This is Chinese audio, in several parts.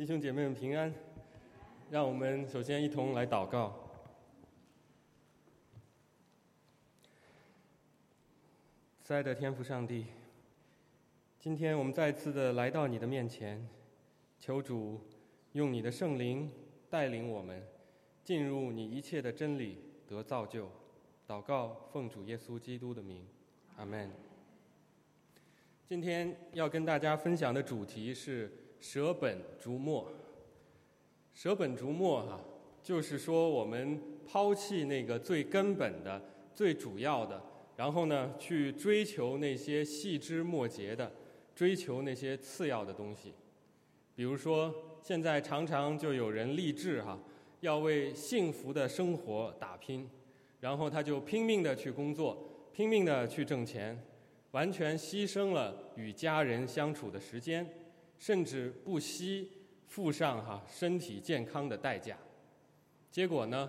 弟兄姐妹们平安，让我们首先一同来祷告。慈爱的天父上帝，今天我们再次的来到你的面前，求主用你的圣灵带领我们进入你一切的真理，得造就。祷告，奉主耶稣基督的名，阿门。今天要跟大家分享的主题是。舍本逐末，舍本逐末哈，就是说我们抛弃那个最根本的、最主要的，然后呢，去追求那些细枝末节的，追求那些次要的东西。比如说，现在常常就有人立志哈，要为幸福的生活打拼，然后他就拼命的去工作，拼命的去挣钱，完全牺牲了与家人相处的时间。甚至不惜付上哈身体健康的代价，结果呢，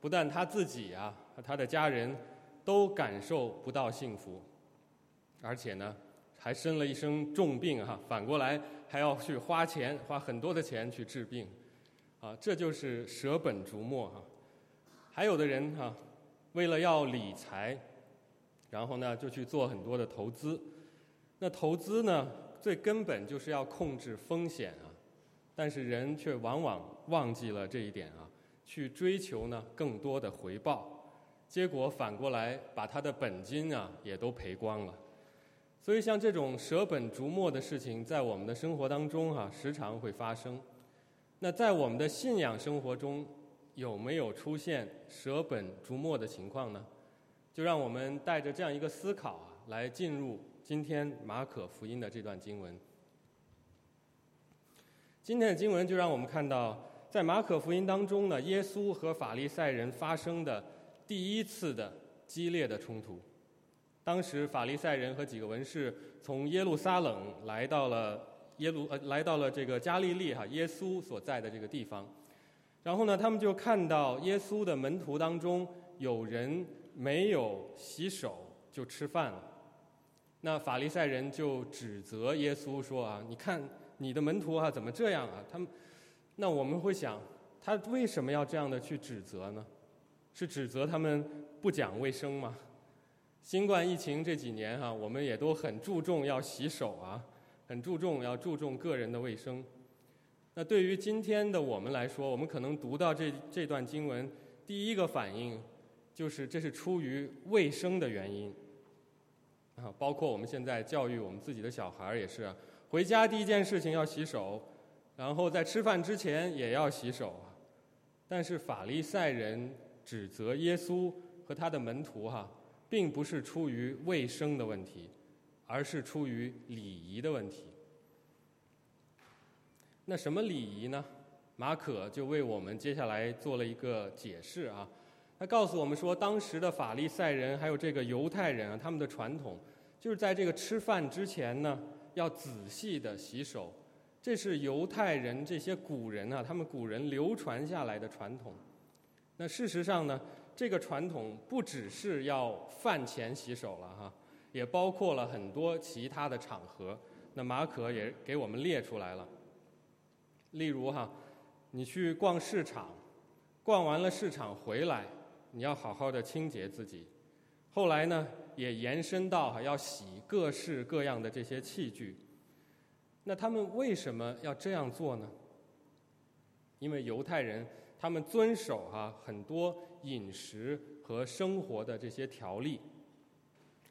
不但他自己啊和他的家人都感受不到幸福，而且呢，还生了一身重病哈，反过来还要去花钱花很多的钱去治病，啊，这就是舍本逐末哈。还有的人哈，为了要理财，然后呢就去做很多的投资，那投资呢？最根本就是要控制风险啊，但是人却往往忘记了这一点啊，去追求呢更多的回报，结果反过来把他的本金啊也都赔光了。所以像这种舍本逐末的事情，在我们的生活当中哈时常会发生。那在我们的信仰生活中，有没有出现舍本逐末的情况呢？就让我们带着这样一个思考啊，来进入。今天马可福音的这段经文，今天的经文就让我们看到，在马可福音当中呢，耶稣和法利赛人发生的第一次的激烈的冲突。当时法利赛人和几个文士从耶路撒冷来到了耶路呃来到了这个加利利哈耶稣所在的这个地方，然后呢，他们就看到耶稣的门徒当中有人没有洗手就吃饭了。那法利赛人就指责耶稣说：“啊，你看你的门徒啊，怎么这样啊？他们，那我们会想，他为什么要这样的去指责呢？是指责他们不讲卫生吗？新冠疫情这几年哈，我们也都很注重要洗手啊，很注重要注重个人的卫生。那对于今天的我们来说，我们可能读到这这段经文，第一个反应就是这是出于卫生的原因。”啊，包括我们现在教育我们自己的小孩也是，回家第一件事情要洗手，然后在吃饭之前也要洗手。但是法利赛人指责耶稣和他的门徒哈，并不是出于卫生的问题，而是出于礼仪的问题。那什么礼仪呢？马可就为我们接下来做了一个解释啊。他告诉我们说，当时的法利赛人还有这个犹太人啊，他们的传统就是在这个吃饭之前呢，要仔细的洗手。这是犹太人这些古人啊，他们古人流传下来的传统。那事实上呢，这个传统不只是要饭前洗手了哈，也包括了很多其他的场合。那马可也给我们列出来了。例如哈，你去逛市场，逛完了市场回来。你要好好的清洁自己，后来呢，也延伸到哈要洗各式各样的这些器具。那他们为什么要这样做呢？因为犹太人他们遵守哈很多饮食和生活的这些条例，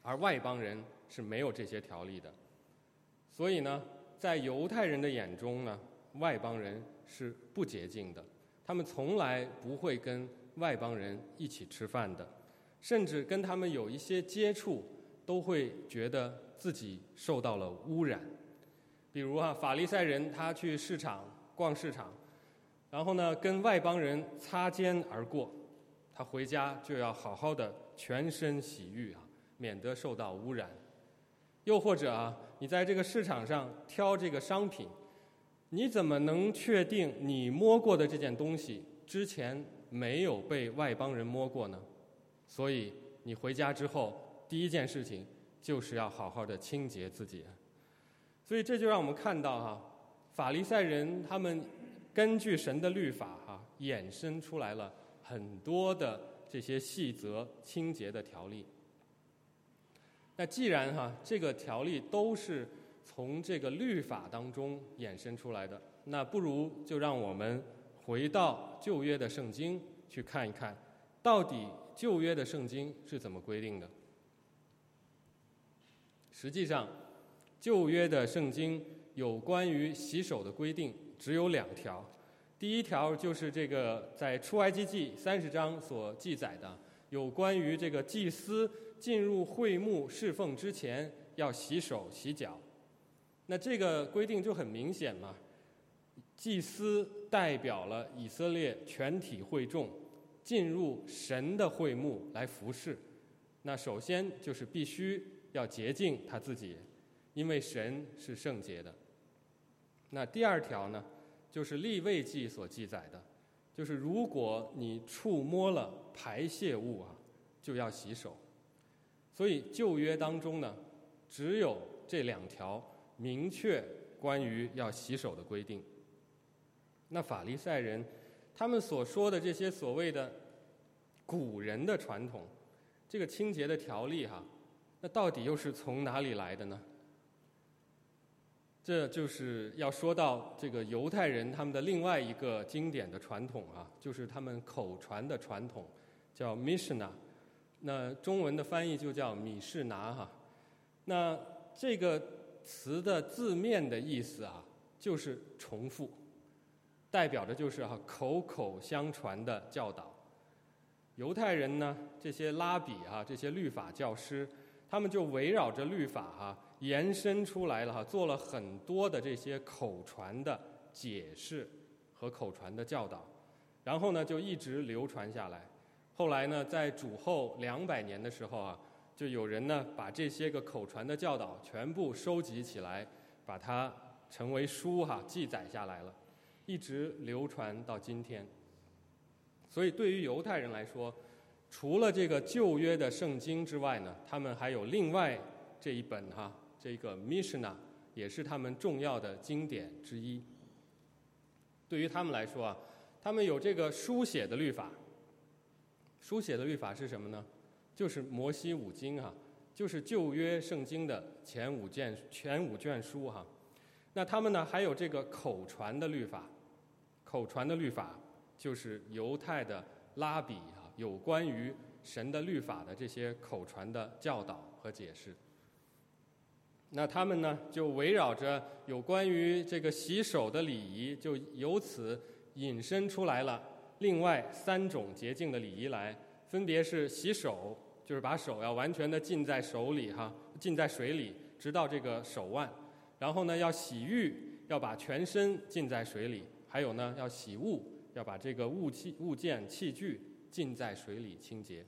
而外邦人是没有这些条例的。所以呢，在犹太人的眼中呢，外邦人是不洁净的，他们从来不会跟。外邦人一起吃饭的，甚至跟他们有一些接触，都会觉得自己受到了污染。比如啊，法利赛人他去市场逛市场，然后呢跟外邦人擦肩而过，他回家就要好好的全身洗浴啊，免得受到污染。又或者啊，你在这个市场上挑这个商品，你怎么能确定你摸过的这件东西之前？没有被外邦人摸过呢，所以你回家之后第一件事情就是要好好的清洁自己。所以这就让我们看到哈，法利赛人他们根据神的律法哈，衍生出来了很多的这些细则清洁的条例。那既然哈这个条例都是从这个律法当中衍生出来的，那不如就让我们回到旧约的圣经去看一看，到底旧约的圣经是怎么规定的。实际上，旧约的圣经有关于洗手的规定只有两条。第一条就是这个在出埃及记三十章所记载的，有关于这个祭司进入会幕侍奉之前要洗手洗脚。那这个规定就很明显嘛，祭司代表了以色列全体会众进入神的会幕来服侍。那首先就是必须。要洁净他自己，因为神是圣洁的。那第二条呢，就是立位记所记载的，就是如果你触摸了排泄物啊，就要洗手。所以旧约当中呢，只有这两条明确关于要洗手的规定。那法利赛人他们所说的这些所谓的古人的传统，这个清洁的条例哈。那到底又是从哪里来的呢？这就是要说到这个犹太人他们的另外一个经典的传统啊，就是他们口传的传统，叫 Mishna 那中文的翻译就叫米士拿哈。那这个词的字面的意思啊，就是重复，代表着就是哈口口相传的教导。犹太人呢，这些拉比啊，这些律法教师。他们就围绕着律法哈延伸出来了哈，做了很多的这些口传的解释和口传的教导，然后呢就一直流传下来。后来呢，在主后两百年的时候啊，就有人呢把这些个口传的教导全部收集起来，把它成为书哈记载下来了，一直流传到今天。所以对于犹太人来说，除了这个旧约的圣经之外呢，他们还有另外这一本哈，这个 Mishnah 也是他们重要的经典之一。对于他们来说啊，他们有这个书写的律法。书写的律法是什么呢？就是摩西五经哈，就是旧约圣经的前五卷前五卷书哈。那他们呢还有这个口传的律法，口传的律法就是犹太的拉比啊。有关于神的律法的这些口传的教导和解释，那他们呢就围绕着有关于这个洗手的礼仪，就由此引申出来了另外三种洁净的礼仪来，分别是洗手，就是把手要完全的浸在手里哈，浸在水里，直到这个手腕；然后呢要洗浴，要把全身浸在水里；还有呢要洗物，要把这个物器物件器具。浸在水里清洁。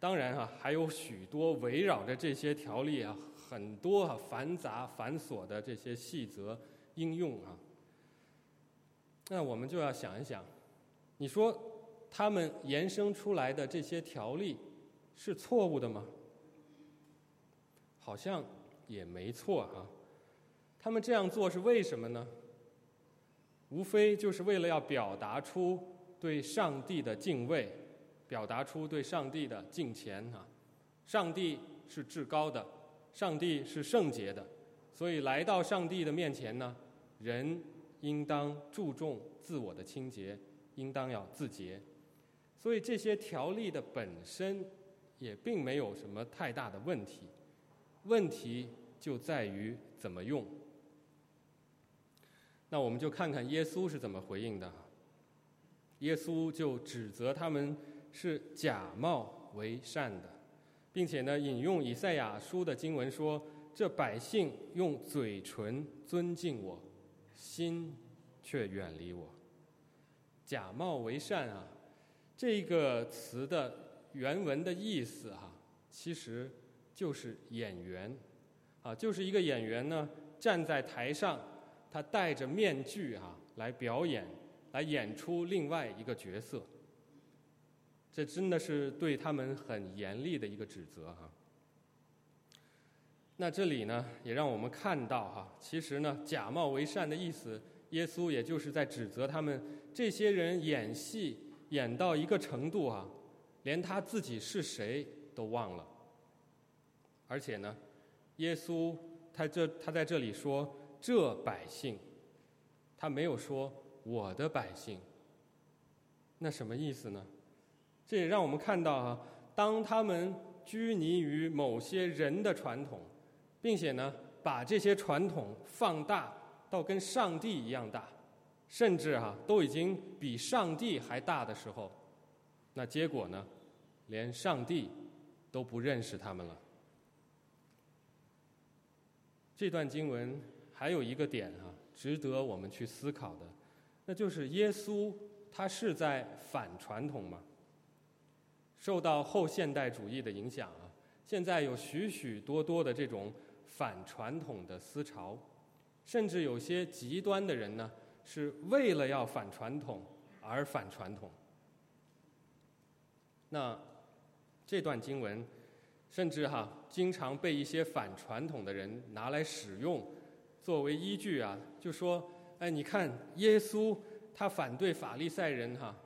当然啊，还有许多围绕着这些条例啊，很多啊繁杂繁琐的这些细则应用啊。那我们就要想一想，你说他们延伸出来的这些条例是错误的吗？好像也没错啊。他们这样做是为什么呢？无非就是为了要表达出。对上帝的敬畏，表达出对上帝的敬虔啊！上帝是至高的，上帝是圣洁的，所以来到上帝的面前呢，人应当注重自我的清洁，应当要自洁。所以这些条例的本身也并没有什么太大的问题，问题就在于怎么用。那我们就看看耶稣是怎么回应的。耶稣就指责他们是假冒为善的，并且呢，引用以赛亚书的经文说：“这百姓用嘴唇尊敬我，心却远离我。”假冒为善啊，这个词的原文的意思哈，其实就是演员啊，就是一个演员呢站在台上，他戴着面具啊来表演。来演出另外一个角色，这真的是对他们很严厉的一个指责哈。那这里呢，也让我们看到哈，其实呢，假冒为善的意思耶稣也就是在指责他们这些人演戏演到一个程度啊，连他自己是谁都忘了。而且呢，耶稣他这他在这里说这百姓，他没有说我的百姓。那什么意思呢？这也让我们看到啊，当他们拘泥于某些人的传统，并且呢，把这些传统放大到跟上帝一样大，甚至哈都已经比上帝还大的时候，那结果呢，连上帝都不认识他们了。这段经文还有一个点哈，值得我们去思考的，那就是耶稣。他是在反传统吗？受到后现代主义的影响啊，现在有许许多多的这种反传统的思潮，甚至有些极端的人呢，是为了要反传统而反传统。那这段经文，甚至哈，经常被一些反传统的人拿来使用，作为依据啊，就说：哎，你看耶稣。他反对法利赛人哈，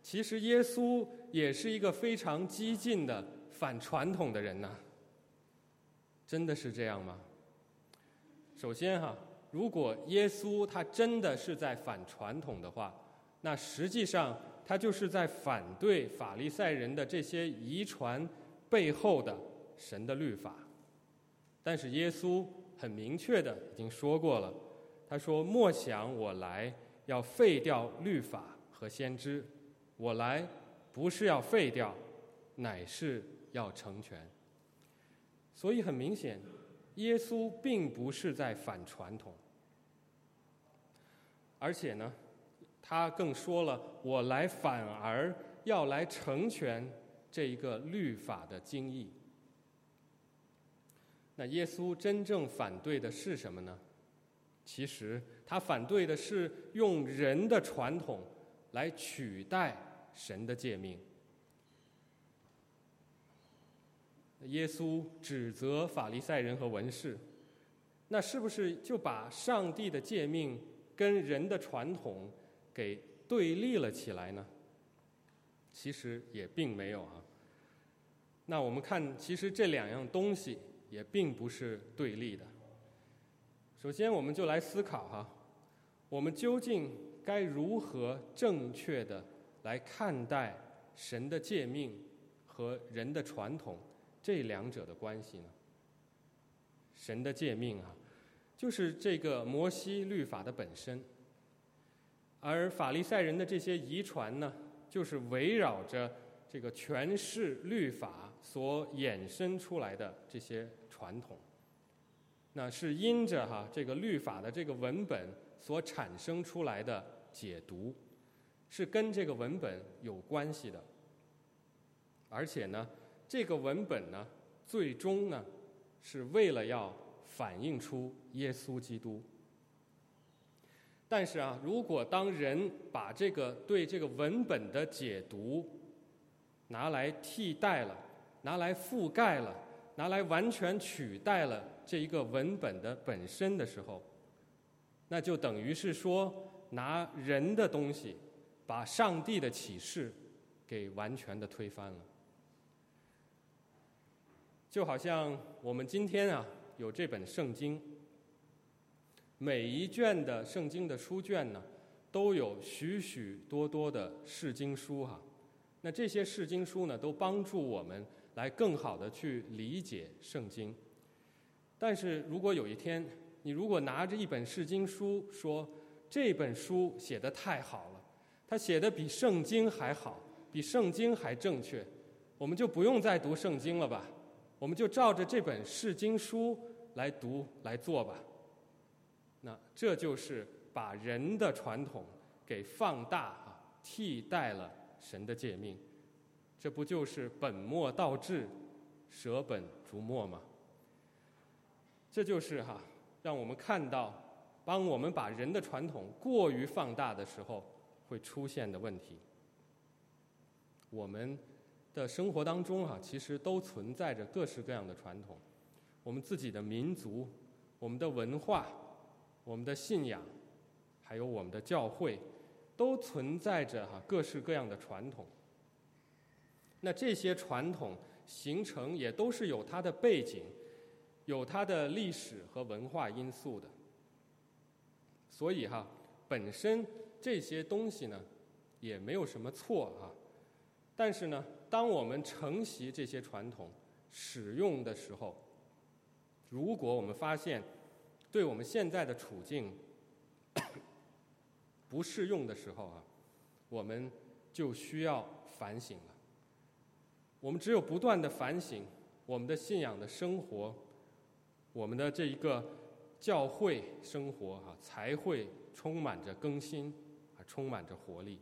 其实耶稣也是一个非常激进的反传统的人呐。真的是这样吗？首先哈，如果耶稣他真的是在反传统的话，那实际上他就是在反对法利赛人的这些遗传背后的神的律法。但是耶稣很明确的已经说过了，他说：“莫想我来。”要废掉律法和先知，我来不是要废掉，乃是要成全。所以很明显，耶稣并不是在反传统，而且呢，他更说了，我来反而要来成全这一个律法的精义。那耶稣真正反对的是什么呢？其实。他反对的是用人的传统来取代神的诫命。耶稣指责法利赛人和文士，那是不是就把上帝的诫命跟人的传统给对立了起来呢？其实也并没有啊。那我们看，其实这两样东西也并不是对立的。首先，我们就来思考哈。我们究竟该如何正确的来看待神的诫命和人的传统这两者的关系呢？神的诫命啊，就是这个摩西律法的本身，而法利赛人的这些遗传呢，就是围绕着这个诠释律法所衍生出来的这些传统。那是因着哈这个律法的这个文本。所产生出来的解读，是跟这个文本有关系的，而且呢，这个文本呢，最终呢，是为了要反映出耶稣基督。但是啊，如果当人把这个对这个文本的解读拿来替代了，拿来覆盖了，拿来完全取代了这一个文本的本身的时候，那就等于是说，拿人的东西，把上帝的启示给完全的推翻了。就好像我们今天啊，有这本圣经，每一卷的圣经的书卷呢，都有许许多多的释经书哈。那这些释经书呢，都帮助我们来更好的去理解圣经。但是如果有一天，你如果拿着一本释经书说这本书写的太好了，他写的比圣经还好，比圣经还正确，我们就不用再读圣经了吧？我们就照着这本释经书来读来做吧。那这就是把人的传统给放大啊，替代了神的诫命，这不就是本末倒置、舍本逐末吗？这就是哈。让我们看到，当我们把人的传统过于放大的时候，会出现的问题。我们的生活当中啊，其实都存在着各式各样的传统，我们自己的民族、我们的文化、我们的信仰，还有我们的教会，都存在着哈各式各样的传统。那这些传统形成也都是有它的背景，有它的历史和文化因素的。所以哈，本身这些东西呢，也没有什么错啊。但是呢，当我们承袭这些传统使用的时候，如果我们发现对我们现在的处境不适用的时候啊，我们就需要反省了。我们只有不断的反省我们的信仰的生活，我们的这一个教会生活啊，才会充满着更新，啊，充满着活力。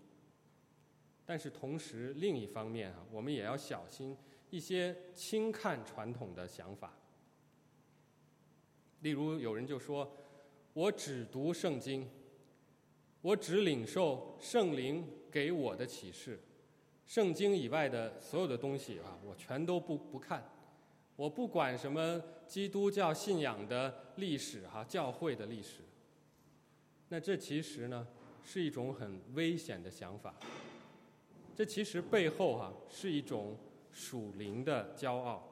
但是同时，另一方面啊，我们也要小心一些轻看传统的想法。例如，有人就说：“我只读圣经，我只领受圣灵给我的启示。”圣经以外的所有的东西啊，我全都不不看，我不管什么基督教信仰的历史哈，教会的历史。那这其实呢是一种很危险的想法，这其实背后哈是一种属灵的骄傲，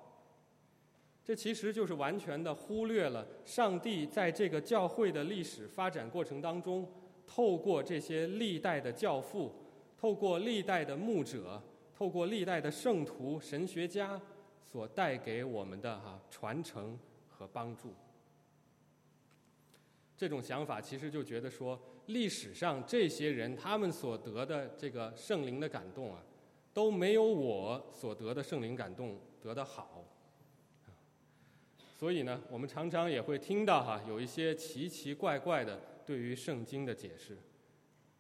这其实就是完全的忽略了上帝在这个教会的历史发展过程当中，透过这些历代的教父。透过历代的牧者，透过历代的圣徒、神学家所带给我们的哈传承和帮助，这种想法其实就觉得说，历史上这些人他们所得的这个圣灵的感动啊，都没有我所得的圣灵感动得的好。所以呢，我们常常也会听到哈有一些奇奇怪怪的对于圣经的解释。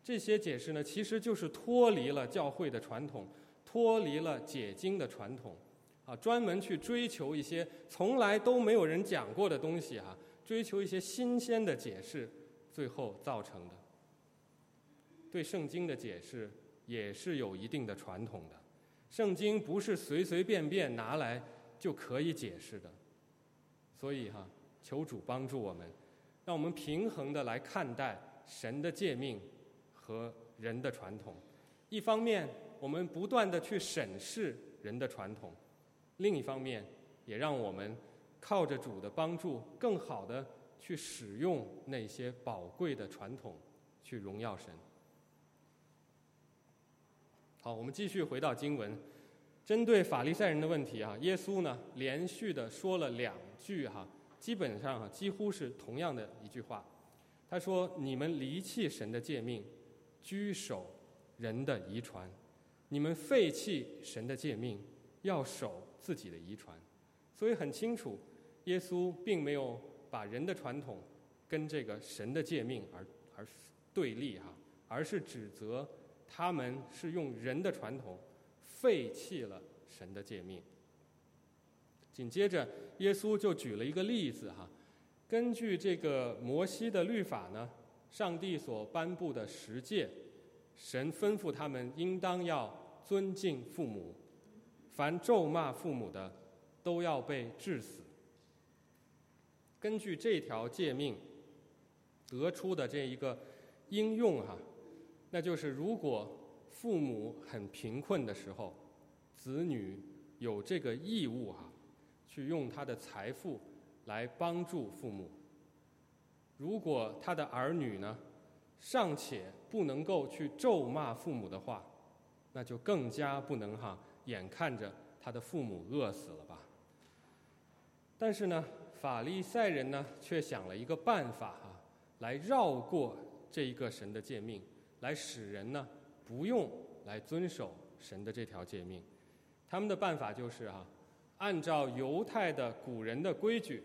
这些解释呢，其实就是脱离了教会的传统，脱离了解经的传统，啊，专门去追求一些从来都没有人讲过的东西啊，追求一些新鲜的解释，最后造成的。对圣经的解释也是有一定的传统的，圣经不是随随便便拿来就可以解释的，所以哈，求主帮助我们，让我们平衡的来看待神的诫命。和人的传统，一方面我们不断的去审视人的传统，另一方面也让我们靠着主的帮助，更好的去使用那些宝贵的传统，去荣耀神。好，我们继续回到经文，针对法利赛人的问题啊，耶稣呢连续的说了两句哈，基本上哈几乎是同样的一句话，他说：“你们离弃神的诫命。”居守人的遗传，你们废弃神的诫命，要守自己的遗传，所以很清楚，耶稣并没有把人的传统跟这个神的诫命而而对立哈，而是指责他们是用人的传统废弃了神的诫命。紧接着，耶稣就举了一个例子哈，根据这个摩西的律法呢。上帝所颁布的十诫，神吩咐他们应当要尊敬父母，凡咒骂父母的，都要被治死。根据这条诫命得出的这一个应用哈，那就是如果父母很贫困的时候，子女有这个义务哈，去用他的财富来帮助父母。如果他的儿女呢，尚且不能够去咒骂父母的话，那就更加不能哈眼看着他的父母饿死了吧。但是呢，法利赛人呢却想了一个办法哈，来绕过这一个神的诫命，来使人呢不用来遵守神的这条诫命。他们的办法就是哈，按照犹太的古人的规矩。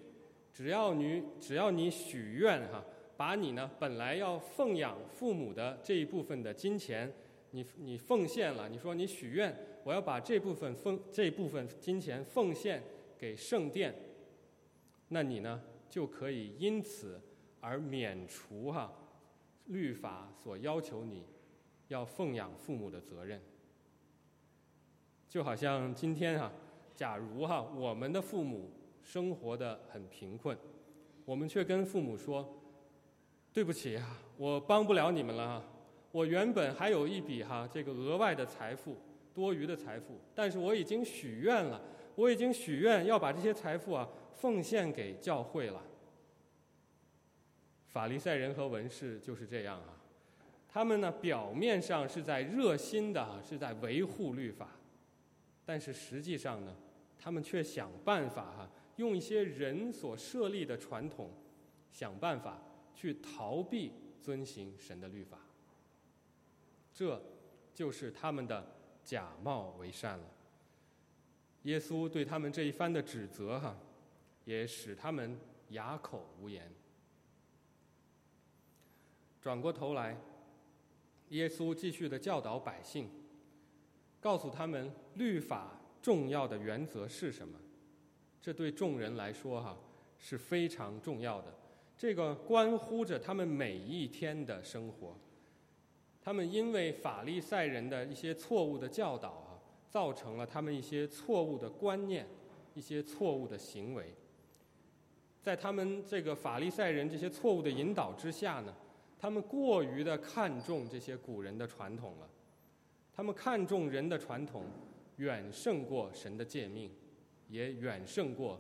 只要你只要你许愿哈，把你呢本来要奉养父母的这一部分的金钱，你你奉献了，你说你许愿，我要把这部分奉这部分金钱奉献给圣殿，那你呢就可以因此而免除哈律法所要求你要奉养父母的责任。就好像今天哈，假如哈我们的父母。生活的很贫困，我们却跟父母说：“对不起啊，我帮不了你们了。我原本还有一笔哈这个额外的财富，多余的财富，但是我已经许愿了，我已经许愿要把这些财富啊奉献给教会了。法利赛人和文士就是这样啊，他们呢表面上是在热心的是在维护律法，但是实际上呢，他们却想办法哈用一些人所设立的传统，想办法去逃避遵行神的律法。这就是他们的假冒为善了。耶稣对他们这一番的指责哈，也使他们哑口无言。转过头来，耶稣继续的教导百姓，告诉他们律法重要的原则是什么。这对众人来说哈是非常重要的，这个关乎着他们每一天的生活。他们因为法利赛人的一些错误的教导啊，造成了他们一些错误的观念，一些错误的行为。在他们这个法利赛人这些错误的引导之下呢。他们过于的看重这些古人的传统了，他们看重人的传统，远胜过神的诫命，也远胜过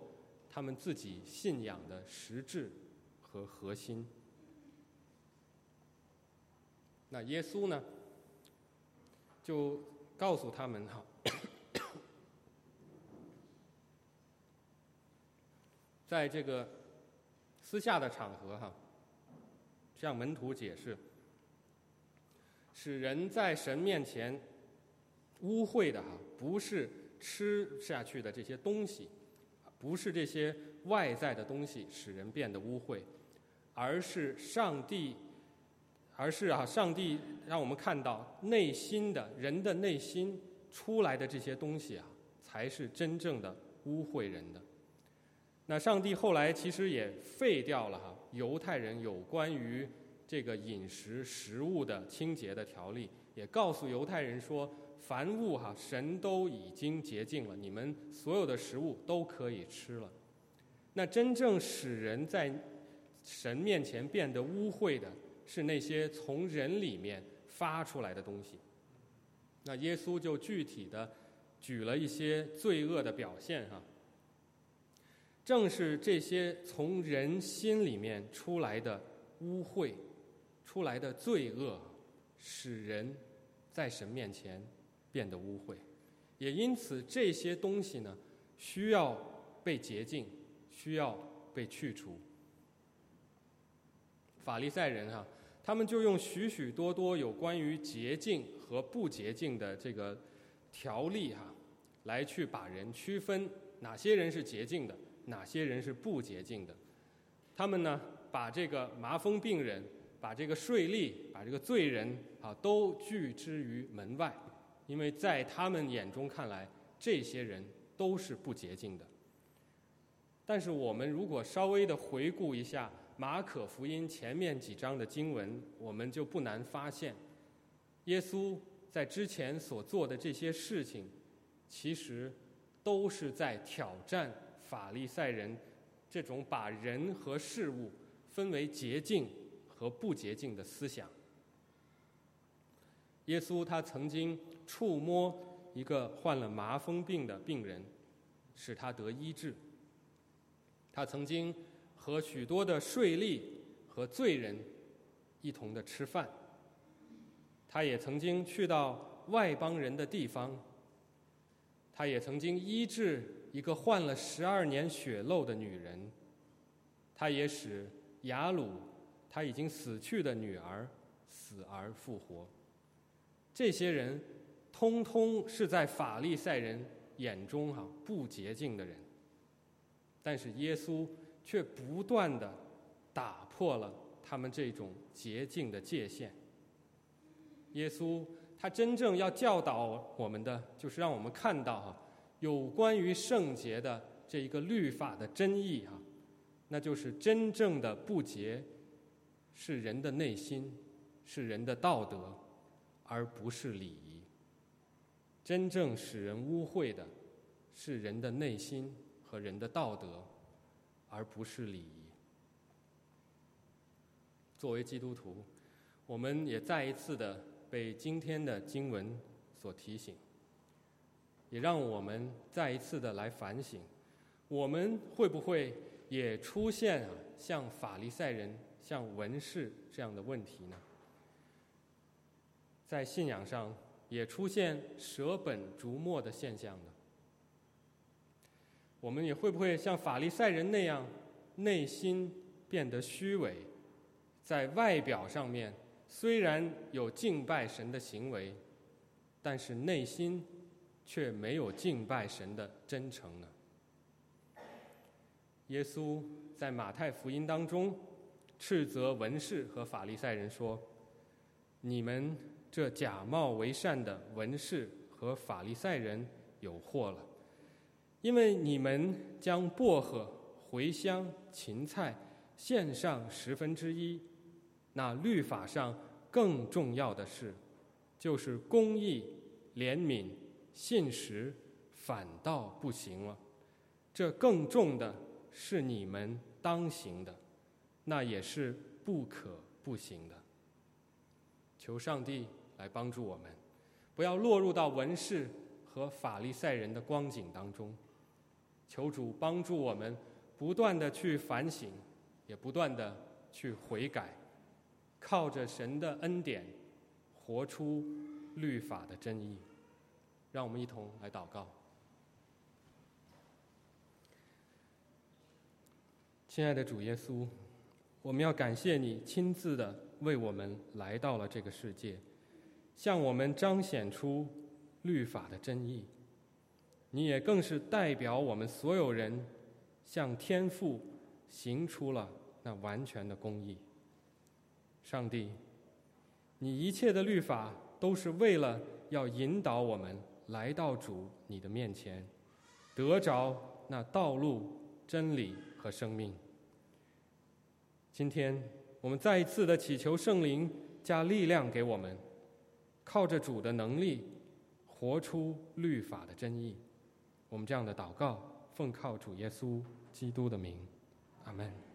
他们自己信仰的实质和核心。那耶稣呢，就告诉他们哈，在这个私下的场合哈。向门徒解释，使人在神面前污秽的哈，不是吃下去的这些东西，不是这些外在的东西使人变得污秽，而是上帝，而是啊，上帝让我们看到内心的人的内心出来的这些东西啊，才是真正的污秽人的。那上帝后来其实也废掉了哈。犹太人有关于这个饮食食物的清洁的条例，也告诉犹太人说，凡物哈，神都已经洁净了，你们所有的食物都可以吃了。那真正使人在神面前变得污秽的，是那些从人里面发出来的东西。那耶稣就具体的举了一些罪恶的表现哈。正是这些从人心里面出来的污秽、出来的罪恶，使人在神面前变得污秽。也因此，这些东西呢，需要被洁净，需要被去除。法利赛人哈，他们就用许许多多有关于洁净和不洁净的这个条例哈，来去把人区分哪些人是洁净的。哪些人是不洁净的？他们呢，把这个麻风病人、把这个税吏、把这个罪人啊，都拒之于门外，因为在他们眼中看来，这些人都是不洁净的。但是我们如果稍微的回顾一下马可福音前面几章的经文，我们就不难发现，耶稣在之前所做的这些事情，其实都是在挑战。法利赛人这种把人和事物分为洁净和不洁净的思想。耶稣他曾经触摸一个患了麻风病的病人，使他得医治。他曾经和许多的税吏和罪人一同的吃饭。他也曾经去到外邦人的地方。他也曾经医治。一个患了十二年血漏的女人，他也使雅鲁他已经死去的女儿死而复活。这些人通通是在法利赛人眼中哈不洁净的人，但是耶稣却不断的打破了他们这种洁净的界限。耶稣他真正要教导我们的，就是让我们看到哈。有关于圣洁的这一个律法的真意哈，那就是真正的不洁是人的内心，是人的道德，而不是礼。真正使人污秽的是人的内心和人的道德，而不是礼仪。作为基督徒，我们也再一次的被今天的经文所提醒，也让我们再一次的来反省，我们会不会也出现啊像法利赛人、像文士这样的问题呢？在信仰上也出现舍本逐末的现象呢？我们也会不会像法利赛人那样，内心变得虚伪？在外表上面虽然有敬拜神的行为，但是内心却没有敬拜神的真诚呢。耶稣在马太福音当中斥责文士和法利赛人说：“你们这假冒为善的文士和法利赛人有祸了，因为你们将薄荷、茴香、芹菜献上十分之一。”那律法上更重要的是，就是公义、怜悯、信实，反倒不行了。这更重的是你们当行的，那也是不可不行的。求上帝来帮助我们，不要落入到文士和法利赛人的光景当中。求主帮助我们，不断的去反省，也不断的去悔改。靠着神的恩典，活出律法的真意。让我们一同来祷告。亲爱的主耶稣，我们要感谢你亲自的为我们来到了这个世界，向我们彰显出律法的真意。你也更是代表我们所有人，向天父行出了那完全的公义。上帝，你一切的律法都是为了要引导我们来到主你的面前，得着那道路、真理和生命。今天我们再一次的祈求圣灵加力量给我们，靠着主的能力，活出律法的真意。我们这样的祷告，奉靠主耶稣基督的名，阿门。